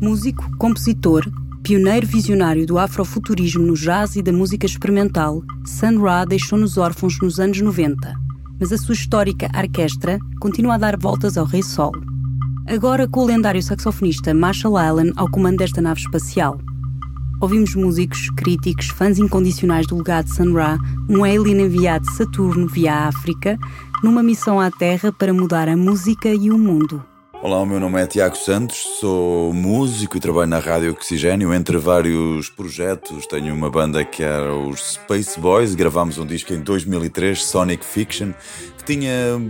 Músico, compositor, pioneiro visionário do afrofuturismo no jazz e da música experimental, Sun Ra deixou-nos órfãos nos anos 90, mas a sua histórica orquestra continua a dar voltas ao Rei Sol. Agora com o lendário saxofonista Marshall Allen ao comando desta nave espacial. Ouvimos músicos, críticos, fãs incondicionais do legado de Sun Ra, um alien enviado de Saturno via África, numa missão à Terra para mudar a música e o mundo. Olá, o meu nome é Tiago Santos, sou músico e trabalho na Rádio Oxigênio. Entre vários projetos, tenho uma banda que era os Space Boys. Gravámos um disco em 2003, Sonic Fiction, que tinha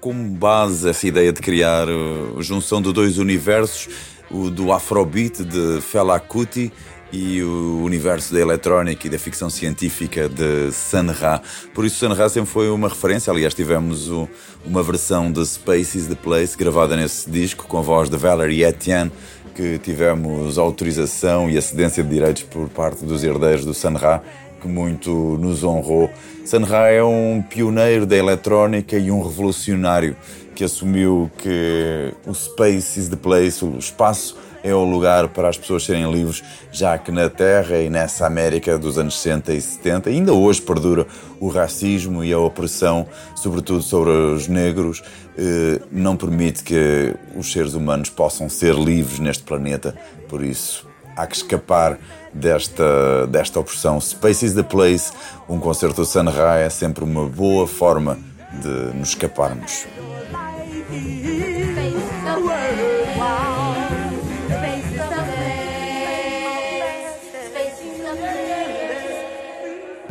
como base essa ideia de criar a junção de dois universos, o do Afrobeat de Fela Kuti e o universo da eletrónica e da ficção científica de Sun Ra. Por isso, Sun Ra sempre foi uma referência. Aliás, tivemos o, uma versão de Space is the Place gravada nesse disco com a voz de Valerie Etienne, que tivemos autorização e acedência de direitos por parte dos herdeiros do Sun Ra, que muito nos honrou. Sun Ra é um pioneiro da eletrónica e um revolucionário que assumiu que o Space is the Place, o espaço, é o lugar para as pessoas serem livres, já que na Terra e nessa América dos anos 60 e 70 ainda hoje perdura o racismo e a opressão, sobretudo sobre os negros, eh, não permite que os seres humanos possam ser livres neste planeta. Por isso, há que escapar desta, desta opressão. Space is the Place, um concerto do Sun Ra é sempre uma boa forma de nos escaparmos.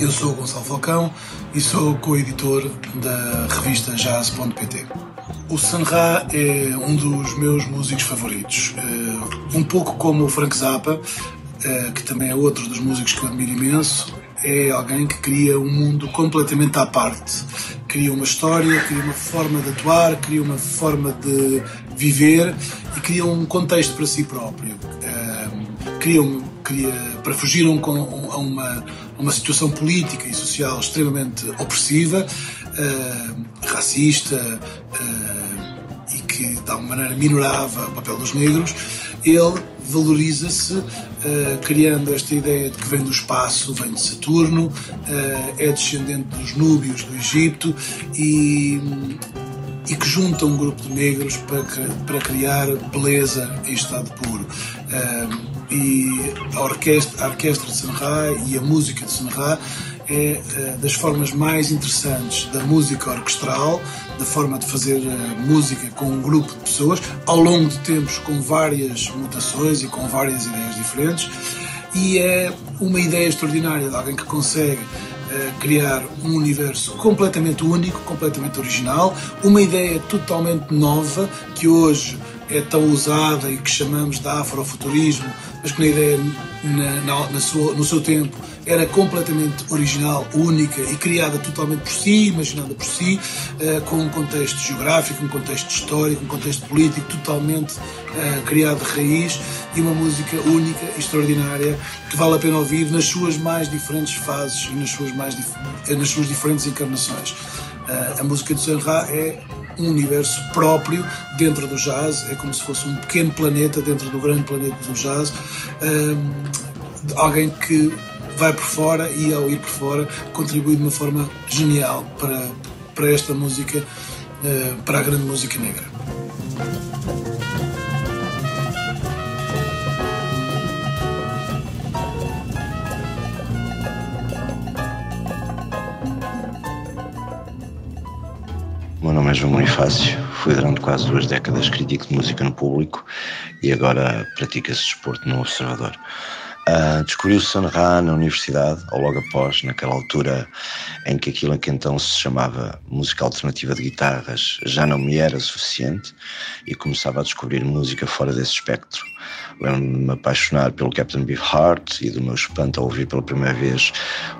Eu sou o Gonçalo Falcão e sou co-editor da revista Jazz.pt. O Sanra é um dos meus músicos favoritos. Eh, um pouco como o Frank Zappa, eh, que também é outro dos músicos que eu admiro imenso, é alguém que cria um mundo completamente à parte. Cria uma história, cria uma forma de atuar, cria uma forma de viver e cria um contexto para si próprio. Eh, cria, cria para fugir a uma uma situação política e social extremamente opressiva, uh, racista uh, e que de alguma maneira minorava o papel dos negros, ele valoriza-se uh, criando esta ideia de que vem do espaço, vem de Saturno, é descendente dos núbios do Egito e e que junta um grupo de negros para, para criar beleza em estado puro. e a orquestra, a orquestra de Sanra e a música de Sanra é uh, das formas mais interessantes da música orquestral, da forma de fazer uh, música com um grupo de pessoas, ao longo de tempos com várias mutações e com várias ideias diferentes. E é uma ideia extraordinária de alguém que consegue criar um universo completamente único, completamente original, uma ideia totalmente nova que hoje é tão usada e que chamamos de afrofuturismo, mas que na ideia, na, na, na sua, no seu tempo, era completamente original, única e criada totalmente por si, imaginada por si, uh, com um contexto geográfico, um contexto histórico, um contexto político totalmente uh, criado de raiz e uma música única extraordinária que vale a pena ouvir nas suas mais diferentes fases e nas suas, mais nas suas diferentes encarnações. Uh, a música de Sun Ra é um universo próprio dentro do jazz, é como se fosse um pequeno planeta dentro do grande planeta do jazz. alguém que vai por fora e ao ir por fora contribui de uma forma genial para, para esta música, eh, para a grande música negra. O meu nome João Bonifácio, fui durante quase duas décadas crítico de música no público e agora pratico esse desporto no Observador. Uh, descobri o Sun Ra na universidade, ou logo após, naquela altura em que aquilo que então se chamava música alternativa de guitarras já não me era suficiente e começava a descobrir música fora desse espectro. Lembro-me apaixonar pelo Captain Beefheart e do meu espanto a ouvir pela primeira vez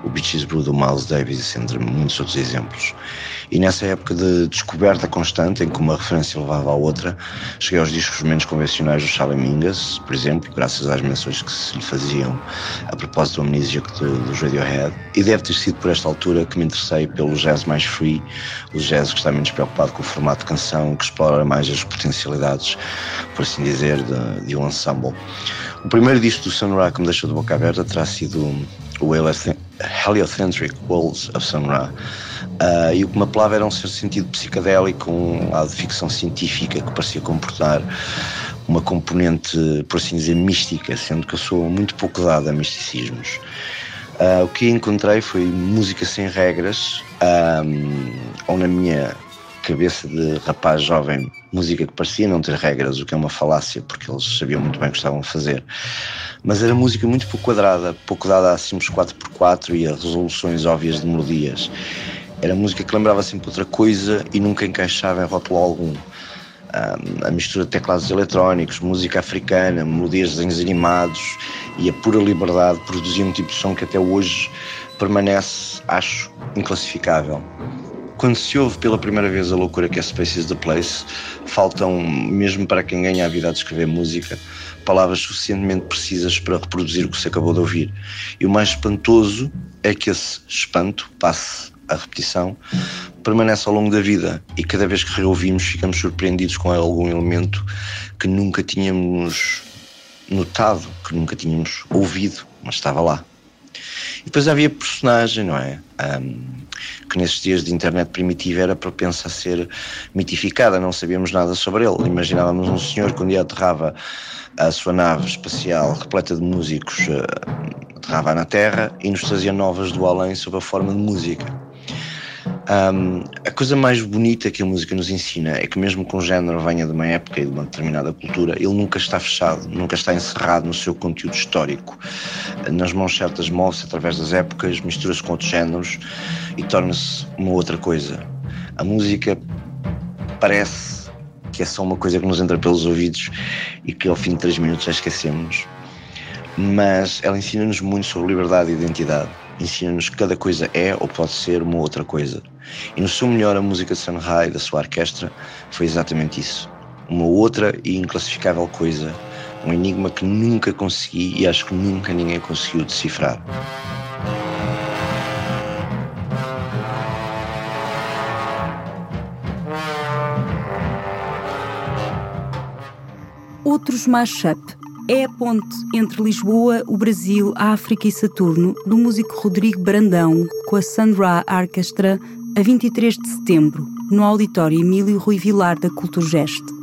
o Beaches Brew do Miles Davis, entre muitos outros exemplos. E nessa época de descoberta constante, em que uma referência levava à outra, cheguei aos discos menos convencionais do Charlie Mingus, por exemplo, graças às menções que se lhe faziam a propósito do Amnesiac dos Radiohead. E deve ter sido por esta altura que me interessei pelo jazz mais free, o jazz que está menos preocupado com o formato de canção, que explora mais as potencialidades, por assim dizer, de, de um ensemble. O primeiro disco do Sun Ra que me deixou de boca aberta terá sido o Heliocentric Walls of Sun Ra. Uh, e o que me apelava era um certo sentido psicadélico, um lado de ficção científica que parecia comportar uma componente, por assim dizer, mística, sendo que eu sou muito pouco dado a misticismos. Uh, o que encontrei foi música sem regras, um, ou na minha cabeça de rapaz jovem, música que parecia não ter regras, o que é uma falácia, porque eles sabiam muito bem o que estavam a fazer. Mas era música muito pouco quadrada, pouco dada a simples 4x4 e a resoluções óbvias de melodias. Era música que lembrava sempre outra coisa e nunca encaixava em rótulo algum. Um, a mistura de teclados eletrónicos, música africana, melodias de desenhos animados e a pura liberdade produzia um tipo de som que até hoje permanece, acho, inclassificável. Quando se ouve pela primeira vez a loucura que é Space is the Place, faltam, mesmo para quem ganha a vida de escrever música, palavras suficientemente precisas para reproduzir o que se acabou de ouvir. E o mais espantoso é que esse espanto, passe a repetição, permanece ao longo da vida e cada vez que reouvimos ficamos surpreendidos com algum elemento que nunca tínhamos notado, que nunca tínhamos ouvido, mas estava lá. Depois havia personagem, não é? Um, que nesses dias de internet primitiva era propensa a ser mitificada, não sabíamos nada sobre ele. Imaginávamos um senhor que um dia aterrava a sua nave espacial repleta de músicos, uh, aterrava na Terra e nos trazia novas do além sob a forma de música. Um, a coisa mais bonita que a música nos ensina é que, mesmo que um género venha de uma época e de uma determinada cultura, ele nunca está fechado, nunca está encerrado no seu conteúdo histórico. Nas mãos certas, move-se através das épocas, mistura-se com outros géneros e torna-se uma outra coisa. A música parece que é só uma coisa que nos entra pelos ouvidos e que ao fim de três minutos já esquecemos, mas ela ensina-nos muito sobre liberdade e identidade ensina-nos que cada coisa é ou pode ser uma outra coisa. E no seu melhor, a música de Sunrise da sua orquestra foi exatamente isso. Uma outra e inclassificável coisa, um enigma que nunca consegui e acho que nunca ninguém conseguiu decifrar. Outros mashup é a ponte entre Lisboa, o Brasil, a África e Saturno do músico Rodrigo Brandão com a Sun Ra Orchestra a 23 de setembro, no auditório Emílio Rui Vilar da Culturgest.